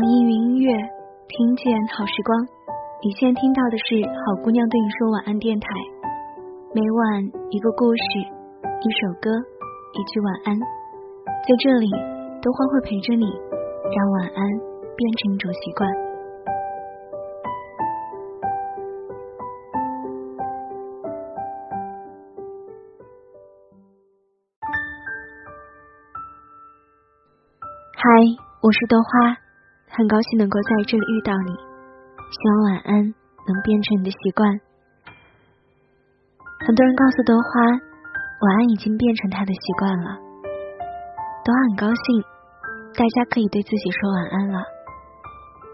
网易云音乐，听见好时光。你现在听到的是好姑娘对你说晚安电台，每晚一个故事，一首歌，一句晚安，在这里，豆花会陪着你，让晚安变成一种习惯。嗨，我是豆花，很高兴能够在这里遇到你。希望晚安能变成你的习惯。很多人告诉德花，晚安已经变成他的习惯了。德花很高兴，大家可以对自己说晚安了。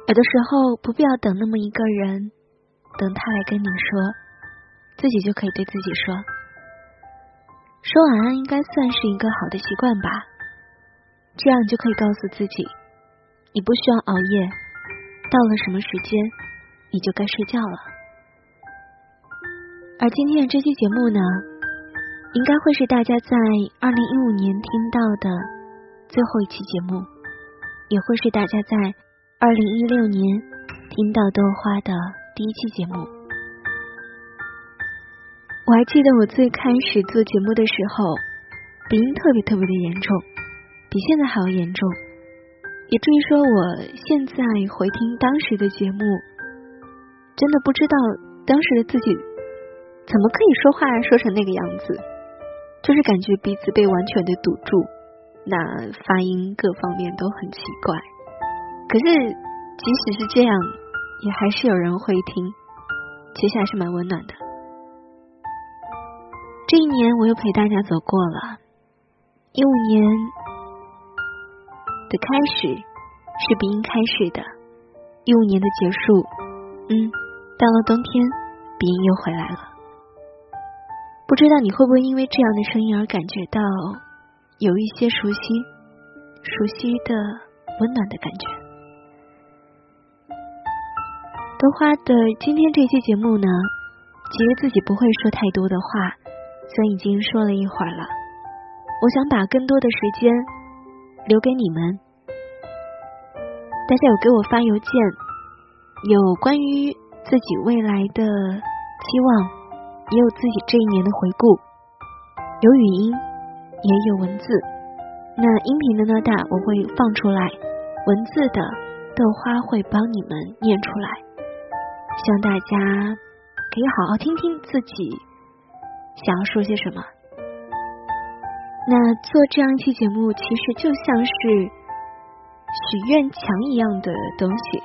有的时候不必要等那么一个人，等他来跟你说，自己就可以对自己说，说晚安应该算是一个好的习惯吧。这样就可以告诉自己，你不需要熬夜，到了什么时间，你就该睡觉了。而今天的这期节目呢，应该会是大家在二零一五年听到的最后一期节目，也会是大家在二零一六年听到豆花的第一期节目。我还记得我最开始做节目的时候，鼻音特别特别的严重。比现在还要严重，以至于说我现在回听当时的节目，真的不知道当时的自己怎么可以说话说成那个样子，就是感觉鼻子被完全的堵住，那发音各方面都很奇怪。可是即使是这样，也还是有人会听，其实还是蛮温暖的。这一年我又陪大家走过了，一五年。的开始是鼻音开始的，一五年的结束，嗯，到了冬天，鼻音又回来了。不知道你会不会因为这样的声音而感觉到有一些熟悉、熟悉的温暖的感觉？豆花的今天这期节目呢，其实自己不会说太多的话，虽然已经说了一会儿了，我想把更多的时间。留给你们，大家有给我发邮件，有关于自己未来的期望，也有自己这一年的回顾，有语音，也有文字。那音频的呢，大我会放出来，文字的豆花会帮你们念出来，希望大家可以好好听听自己想要说些什么。那做这样一期节目，其实就像是许愿墙一样的东西。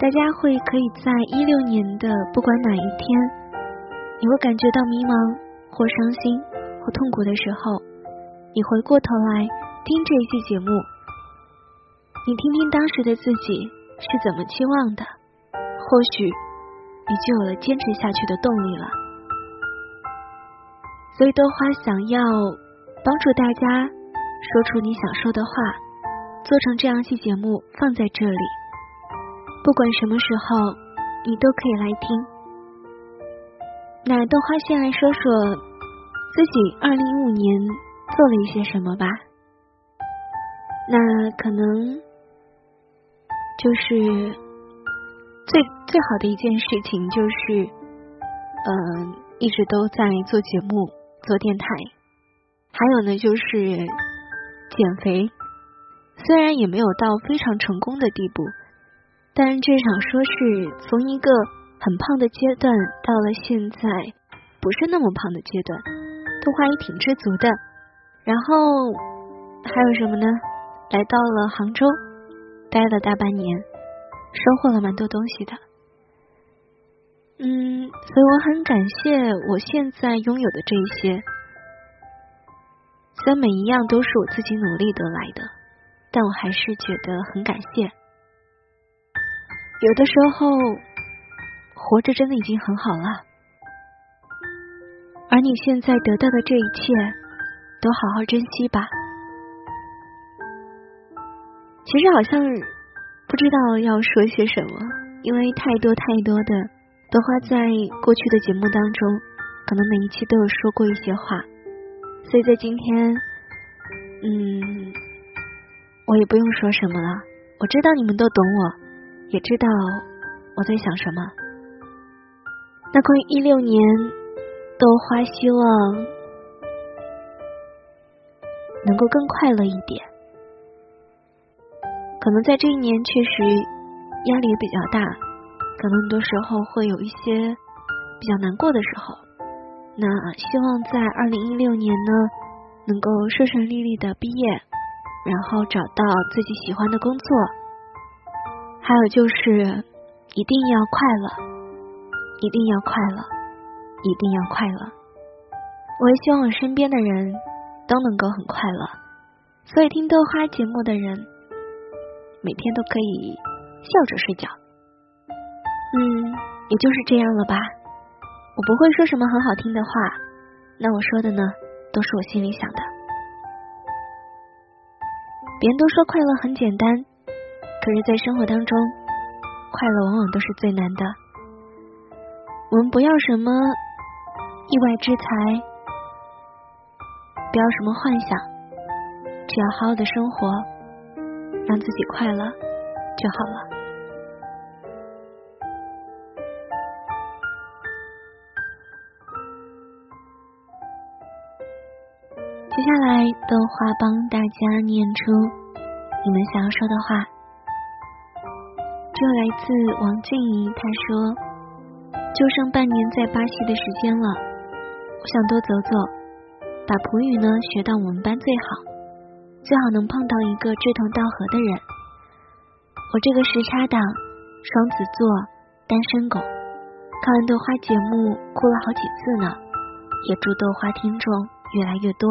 大家会可以在一六年的不管哪一天，你会感觉到迷茫或伤心或痛苦的时候，你回过头来听这一期节目，你听听当时的自己是怎么期望的，或许你就有了坚持下去的动力了。所以豆花想要。帮助大家说出你想说的话，做成这样一期节目放在这里，不管什么时候你都可以来听。那豆花先来说说自己二零一五年做了一些什么吧。那可能就是最最好的一件事情就是，嗯，一直都在做节目、做电台。还有呢，就是减肥，虽然也没有到非常成功的地步，但至少说是从一个很胖的阶段到了现在不是那么胖的阶段，都还也挺知足的。然后还有什么呢？来到了杭州，待了大半年，收获了蛮多东西的。嗯，所以我很感谢我现在拥有的这些。虽然每一样都是我自己努力得来的，但我还是觉得很感谢。有的时候，活着真的已经很好了，而你现在得到的这一切，都好好珍惜吧。其实好像不知道要说些什么，因为太多太多的都花在过去的节目当中，可能每一期都有说过一些话。所以在今天，嗯，我也不用说什么了，我知道你们都懂我，也知道我在想什么。那关于一六年，豆花希望能够更快乐一点。可能在这一年确实压力也比较大，可能很多时候会有一些比较难过的时候。那希望在二零一六年呢，能够顺顺利利的毕业，然后找到自己喜欢的工作。还有就是一定要快乐，一定要快乐，一定要快乐。我也希望我身边的人都能够很快乐。所以听豆花节目的人，每天都可以笑着睡觉。嗯，也就是这样了吧。我不会说什么很好听的话，那我说的呢，都是我心里想的。别人都说快乐很简单，可是，在生活当中，快乐往往都是最难的。我们不要什么意外之财，不要什么幻想，只要好好的生活，让自己快乐就好了。接下来，豆花帮大家念出你们想要说的话。这来自王静怡，她说：“就剩半年在巴西的时间了，我想多走走，把葡语呢学到我们班最好，最好能碰到一个志同道合的人。我这个时差党，双子座，单身狗，看完豆花节目哭了好几次呢。也祝豆花听众越来越多。”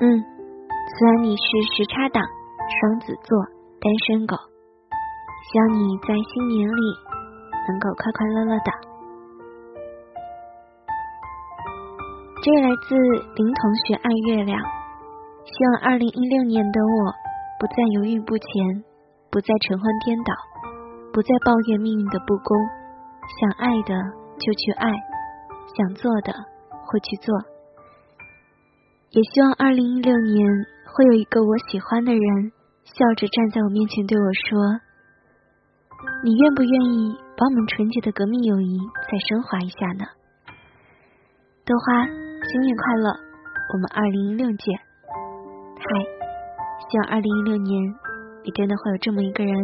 嗯，虽然你是时差党、双子座、单身狗，希望你在新年里能够快快乐乐的。这位来自林同学爱月亮，希望二零一六年的我不再犹豫不前，不再晨昏颠倒，不再抱怨命运的不公，想爱的就去爱，想做的会去做。也希望二零一六年会有一个我喜欢的人笑着站在我面前对我说：“你愿不愿意把我们纯洁的革命友谊再升华一下呢？”豆花，新年快乐！我们二零一六见。嗨，希望二零一六年你真的会有这么一个人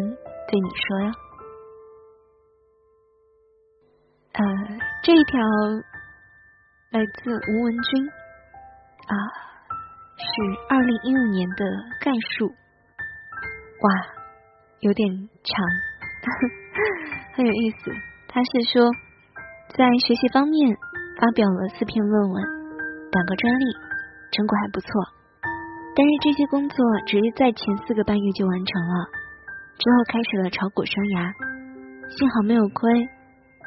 对你说哟。呃，这一条来自吴文君。啊，是二零一五年的概述，哇，有点长，很有意思。他是说，在学习方面发表了四篇论文，两个专利，成果还不错。但是这些工作只是在前四个半月就完成了，之后开始了炒股生涯，幸好没有亏，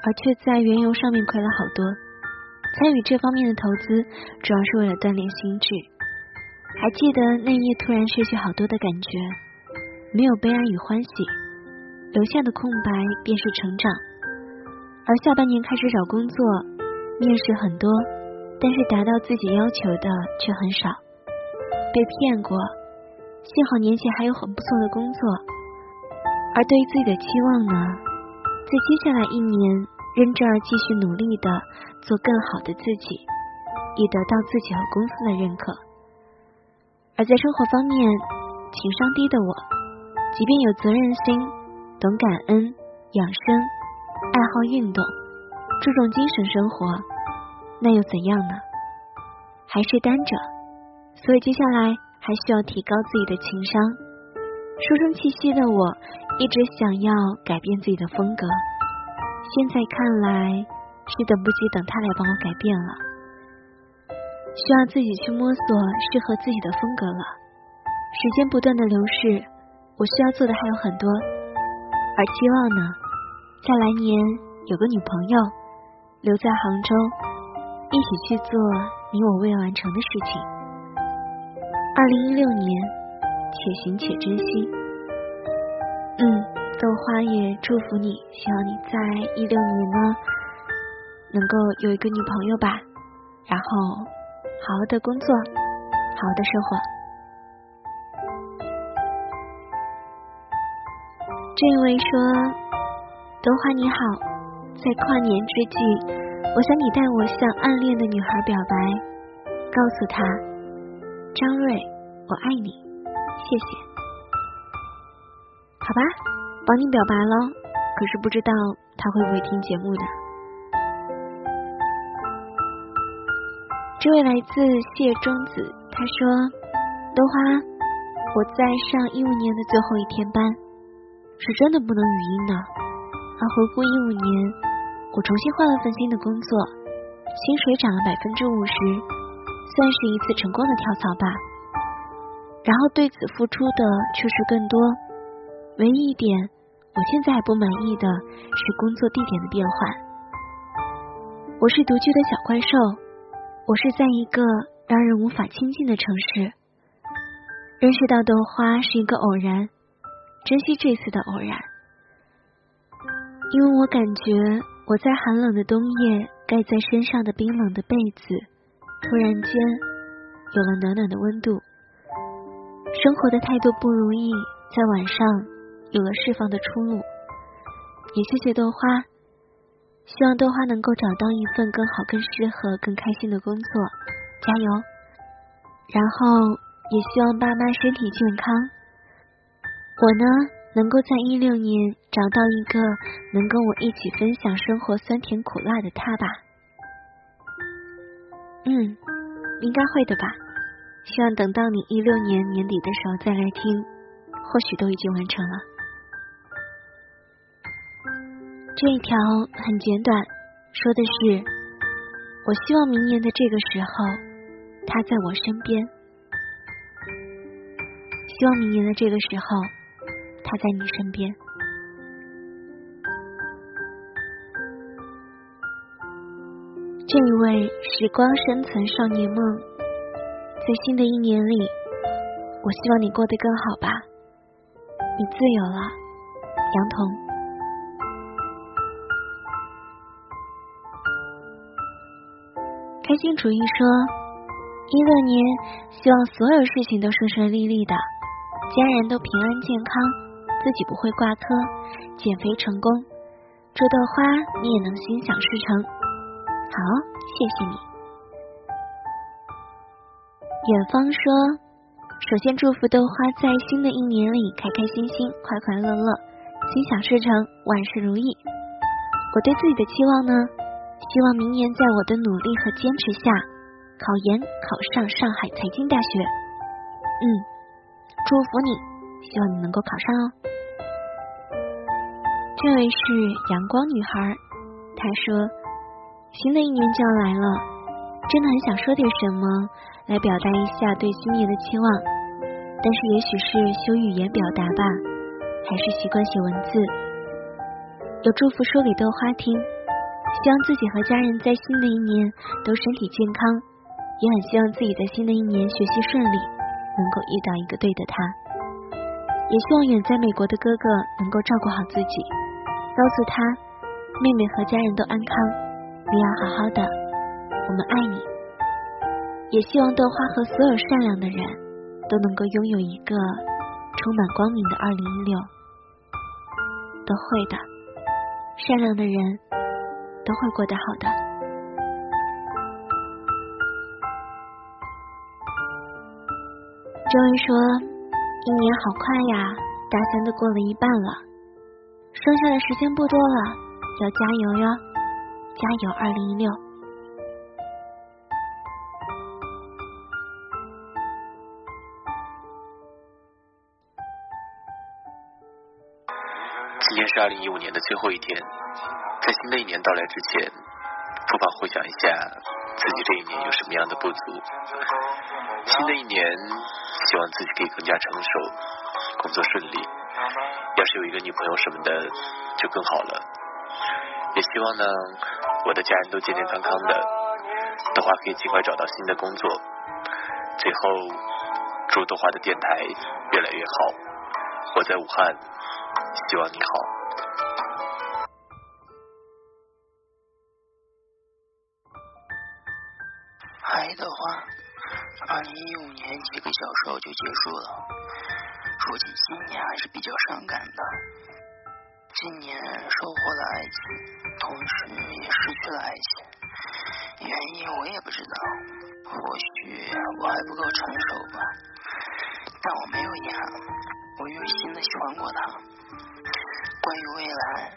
而却在原油上面亏了好多。参与这方面的投资，主要是为了锻炼心智。还记得那夜突然失去好多的感觉，没有悲哀与欢喜，留下的空白便是成长。而下半年开始找工作，面试很多，但是达到自己要求的却很少，被骗过。幸好年前还有很不错的工作。而对于自己的期望呢，在接下来一年。认真而继续努力的做更好的自己，以得到自己和公司的认可。而在生活方面，情商低的我，即便有责任心、懂感恩、养生、爱好运动、注重精神生活，那又怎样呢？还是单着，所以接下来还需要提高自己的情商。书生气息的我，一直想要改变自己的风格。现在看来是等不及等他来帮我改变了，需要自己去摸索适合自己的风格了。时间不断的流逝，我需要做的还有很多，而期望呢，在来年有个女朋友留在杭州，一起去做你我未完成的事情。二零一六年，且行且珍惜。嗯。豆花也祝福你，希望你在一六年呢能够有一个女朋友吧，然后好好的工作，好好的生活。这位说：“德华你好，在跨年之际，我想你代我向暗恋的女孩表白，告诉她，张瑞，我爱你，谢谢。好吧，帮你表白了，可是不知道他会不会听节目呢？”这位来自谢中子，他说：“豆花，我在上一五年的最后一天班。”是真的不能语音的。而回顾一五年，我重新换了份新的工作，薪水涨了百分之五十，算是一次成功的跳槽吧。然后对此付出的却是更多。唯一一点，我现在还不满意的是工作地点的变换。我是独居的小怪兽，我是在一个让人无法亲近的城市。认识到豆花是一个偶然。珍惜这次的偶然，因为我感觉我在寒冷的冬夜盖在身上的冰冷的被子，突然间有了暖暖的温度。生活的太多不如意，在晚上有了释放的出路。也谢谢豆花，希望豆花能够找到一份更好、更适合、更开心的工作，加油！然后也希望爸妈身体健康。我呢，能够在一六年找到一个能跟我一起分享生活酸甜苦辣的他吧。嗯，应该会的吧。希望等到你一六年年底的时候再来听，或许都已经完成了。这一条很简短，说的是：我希望明年的这个时候，他在我身边。希望明年的这个时候。他在你身边。这一位时光深存少年梦，在新的一年里，我希望你过得更好吧。你自由了，杨彤。开心主义说，一六年希望所有事情都顺顺利利的，家人都平安健康。自己不会挂科，减肥成功，祝豆花你也能心想事成。好，谢谢你。远方说，首先祝福豆花在新的一年里开开心心、快快乐乐、心想事成、万事如意。我对自己的期望呢，希望明年在我的努力和坚持下，考研考上上海财经大学。嗯，祝福你。希望你能够考上哦。这位是阳光女孩，她说：“新的一年就要来了，真的很想说点什么来表达一下对新年的期望，但是也许是修语言表达吧，还是习惯写文字。有祝福说给豆花听，希望自己和家人在新的一年都身体健康，也很希望自己在新的一年学习顺利，能够遇到一个对的他。”也希望远在美国的哥哥能够照顾好自己，告诉他妹妹和家人都安康，你要好好的，我们爱你。也希望豆花和所有善良的人都能够拥有一个充满光明的二零一六，都会的，善良的人都会过得好的。这位说。一年好快呀，大三都过了一半了，剩下的时间不多了，要加油哟！加油，二零一六！今天是二零一五年的最后一天，在新的一年到来之前，不妨回想一下自己这一年有什么样的不足。新的一年。希望自己可以更加成熟，工作顺利。要是有一个女朋友什么的，就更好了。也希望呢，我的家人都健健康康的，的话可以尽快找到新的工作。最后，祝豆花的电台越来越好。我在武汉，希望你好。几个小时后就结束了，说起今年还是比较伤感的。今年收获了爱情，同时也失去了爱情，原因我也不知道，或许我还不够成熟吧。但我没有遗憾，我用心的喜欢过他。关于未来，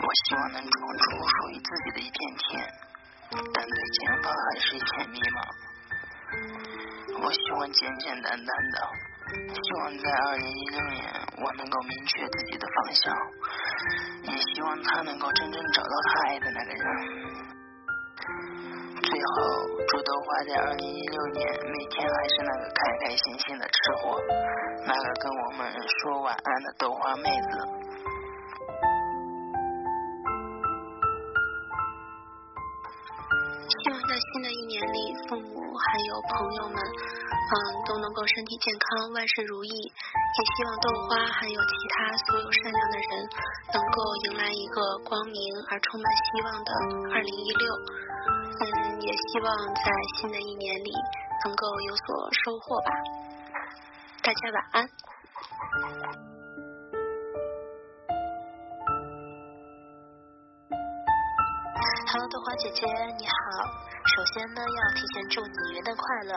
我希望能闯出属于自己的一片天，但对前方还是一片迷茫。我喜欢简简单单的，希望在二零一六年我能够明确自己的方向，也希望他能够真正找到他爱的那个人。最后，祝豆花在二零一六年每天还是那个开开心心的吃货，那个跟我们说晚安的豆花妹子。希望在新的一年里，父母还有朋友们，嗯，都能够身体健康，万事如意。也希望豆花还有其他所有善良的人，能够迎来一个光明而充满希望的二零一六。嗯，也希望在新的一年里能够有所收获吧。大家晚安。Hello，豆花姐姐，你好。首先呢，要提前祝你元旦快乐。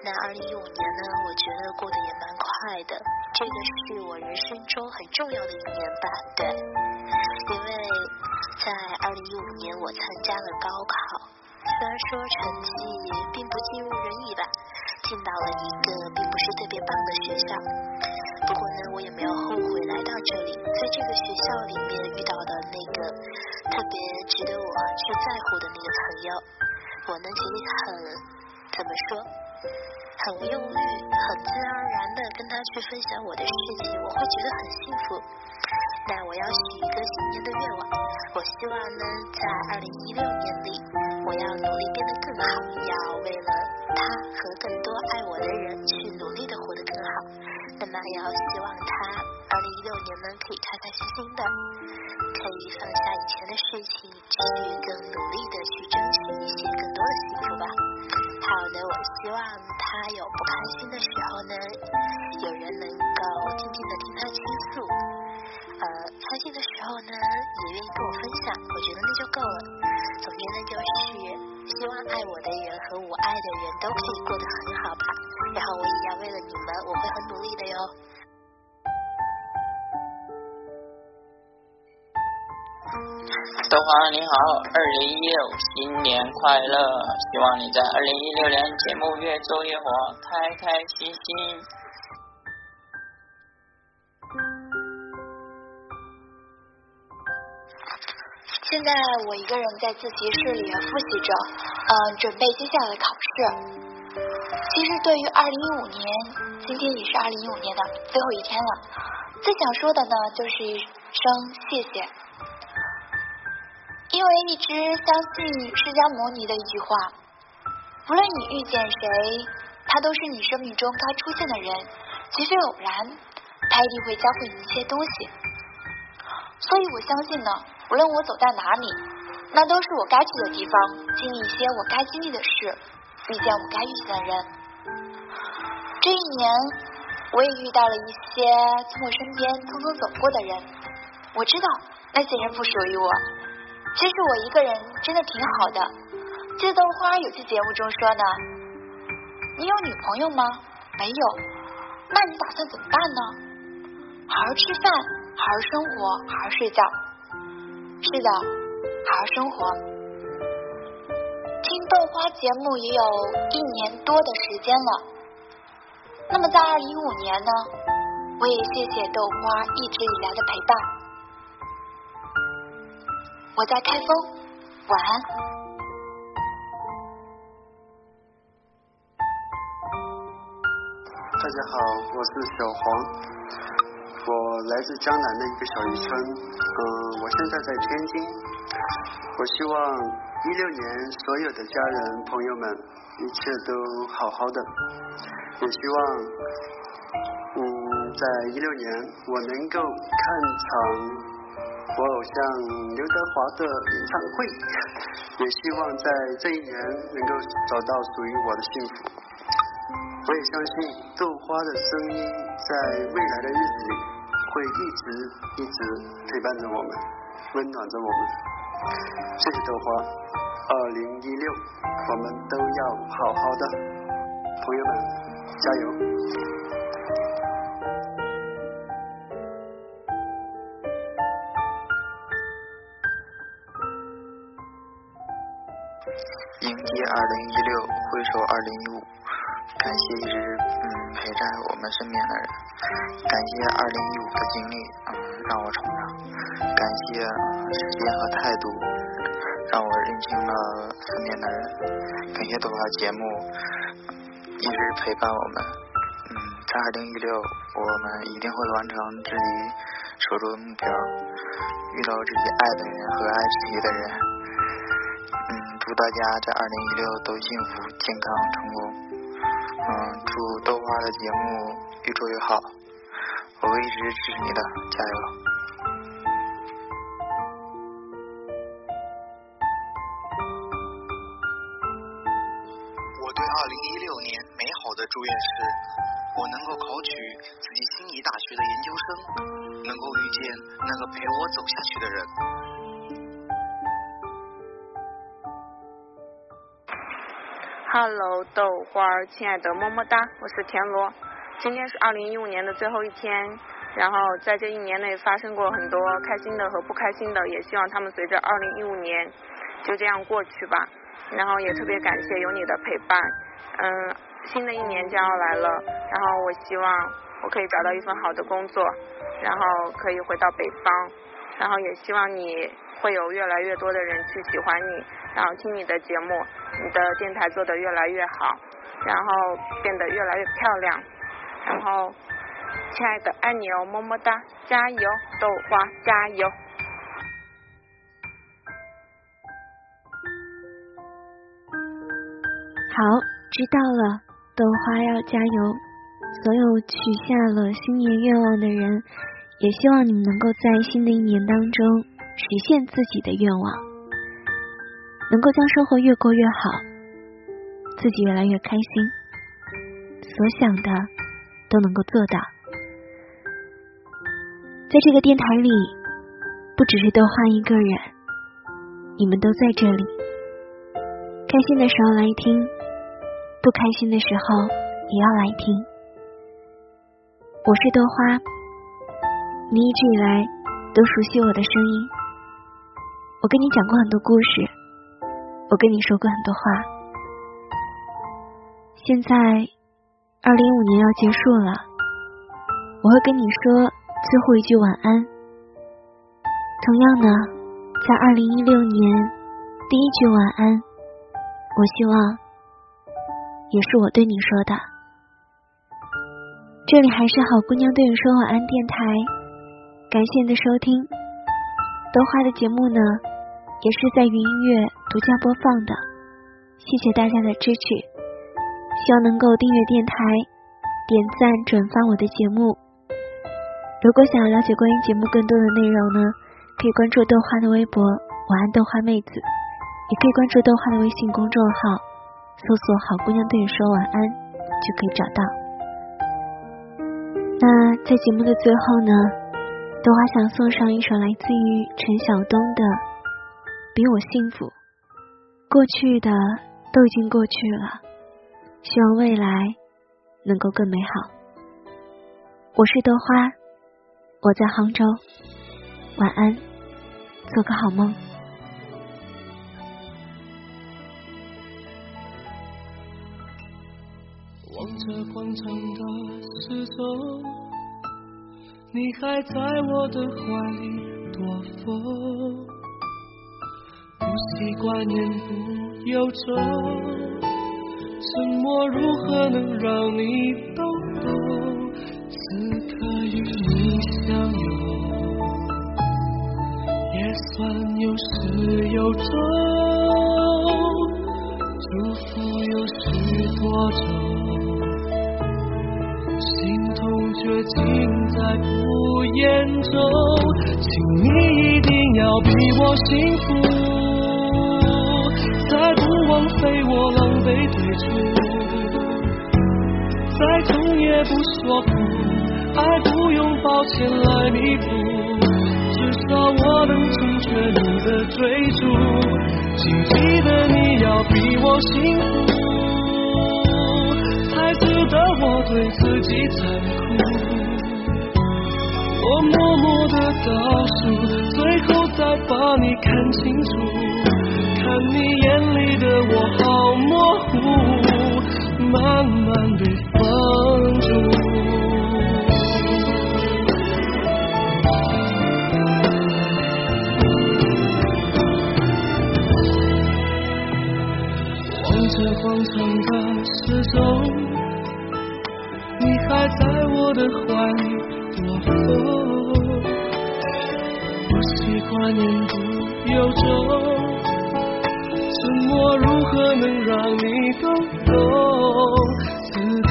那二零一五年呢，我觉得过得也蛮快的，这个是我人生中很重要的一年吧，对。因为在二零一五年，我参加了高考，虽然说成绩并不尽如人意吧，进到了一个并不是特别棒的学校。不过呢，我也没有后悔来到这里，在这个学校里面遇到的那个特别值得我去在乎的那个朋友，我呢其实很怎么说，很用力，很自然而然的跟他去分享我的事情，我会觉得很幸福。那我要许一个新年的愿望，我希望呢，在二零一六年里，我要努力变得更好，要为了他和更多爱我的人去努力的活得更好。那么也要希望他二零一六年呢，可以开开心心的，可以放下以前的事情，去更努力的去争取一些更多的幸福吧。还有呢，我希望他有不开心的时候呢，有人能够静静的听他倾诉。呃，开心的时候呢，也愿意跟我分享，我觉得那就够了。总之呢，就是希望爱我的人和我爱的人都可以过得很好吧。然后我也要为了你们，我会很努力的哟。豆花你好，二零一六新年快乐！希望你在二零一六年节目越做越火，开开心心。现在我一个人在自习室里复习着，嗯，准备接下来的考试。其实对于二零一五年，今天也是二零一五年的最后一天了。最想说的呢，就是一声谢谢，因为一直相信释迦牟尼的一句话：无论你遇见谁，他都是你生命中该出现的人，绝非偶然，他一定会教会你一些东西。所以我相信呢。无论我走在哪里，那都是我该去的地方，经历一些我该经历的事，遇见我该遇见的人。这一年，我也遇到了一些从我身边匆匆走过的人，我知道那些人不属于我。其实我一个人真的挺好的。记得豆花有期节目中说呢：“你有女朋友吗？没有。那你打算怎么办呢？好好吃饭，好好生活，好好睡觉。”是的，好好生活。听豆花节目也有一年多的时间了。那么在二零一五年呢，我也谢谢豆花一直以来的陪伴。我在开封，晚安。大家好，我是小黄。我来自江南的一个小渔村，嗯，我现在在天津。我希望一六年所有的家人朋友们一切都好好的，也希望，嗯，在一六年我能够看场我偶像刘德华的演唱会，也希望在这一年能够找到属于我的幸福。我也相信豆花的声音在未来的日子里。会一直一直陪伴着我们，温暖着我们。谢谢豆花，二零一六，我们都要好好的，朋友们，加油！迎接二零一六，回首二零一五，感谢一直嗯陪在我们身边的人，感谢二零一五的经历嗯让我成长，感谢时间和态度让我认清了身边的人，感谢多少节目一直陪伴我们，嗯在二零一六我们一定会完成自己手中的目标，遇到自己爱的人和爱自己的人。嗯祝大家在二零一六都幸福、健康、成功。祝豆花的节目越做越好，我会一直支持你的，加油！我对二零一六年美好的祝愿是，我能够考取自己心仪大学的研究生，能够遇见那个陪我走下去的人。Hello，豆花，亲爱的么么哒，我是田螺。今天是二零一五年的最后一天，然后在这一年内发生过很多开心的和不开心的，也希望他们随着二零一五年就这样过去吧。然后也特别感谢有你的陪伴。嗯，新的一年将要来了，然后我希望我可以找到一份好的工作，然后可以回到北方，然后也希望你会有越来越多的人去喜欢你，然后听你的节目。你的电台做的越来越好，然后变得越来越漂亮，然后，亲爱的爱你哦，么么哒，加油，豆花加油。好，知道了，豆花要加油。所有许下了新年愿望的人，也希望你们能够在新的一年当中实现自己的愿望。能够将生活越过越好，自己越来越开心，所想的都能够做到。在这个电台里，不只是豆花一个人，你们都在这里。开心的时候来听，不开心的时候也要来听。我是豆花，你一直以来都熟悉我的声音。我跟你讲过很多故事。我跟你说过很多话，现在二零一五年要结束了，我会跟你说最后一句晚安。同样呢，在二零一六年第一句晚安，我希望也是我对你说的。这里还是好姑娘对你说晚安电台，感谢你的收听。豆花的节目呢，也是在云音乐。独家播放的，谢谢大家的支持，希望能够订阅电台、点赞、转发我的节目。如果想要了解关于节目更多的内容呢，可以关注豆花的微博“晚安豆花妹子”，也可以关注豆花的微信公众号，搜索“好姑娘对你说晚安”就可以找到。那在节目的最后呢，豆花想送上一首来自于陈晓东的《比我幸福》。过去的都已经过去了，希望未来能够更美好。我是豆花，我在杭州，晚安，做个好梦。望着广场的时钟，你还在我的怀里躲风。不习惯言不由衷，沉默如何能让你懂懂？此刻与你相拥，也算有始有终。祝福有许多种，心痛却尽在不言中。请你一定要比我幸福。再不枉费我狼狈退出，再痛也不说苦，爱不用抱歉来弥补，至少我能成全你的追逐。请记得你要比我幸福，才值得我对自己残酷。我默默的倒数，最后再把你看清楚，看你眼里的我好模糊，慢慢被放逐。望着广场的时钟，你还在我的怀里躲风。我习惯言不由衷，我如何能让你懂？此刻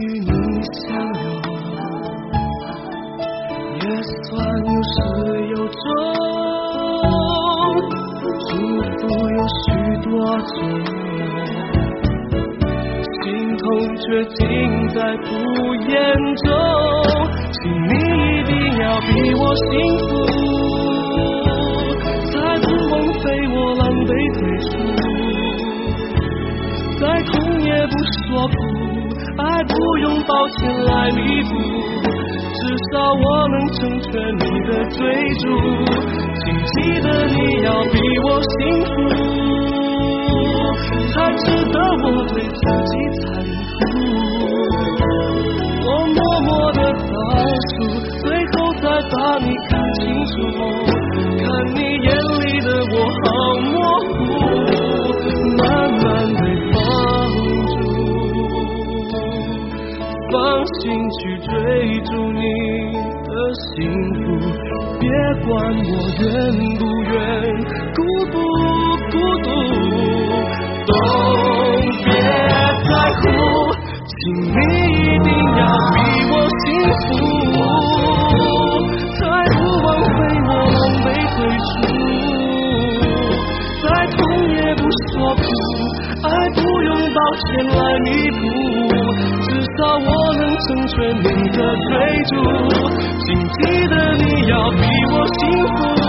与你相拥，也算有始有终。祝福有许多种，心痛却尽在不言中。请你一定要比我幸福，才不枉费我狼狈退出。再痛也不说苦，爱不用抱歉来弥补，至少我能成全你的追逐。请记得你要比我幸福，才值得我对自己残酷。追逐你的幸福，别管我愿，全你的追逐。请记得你要比我幸福，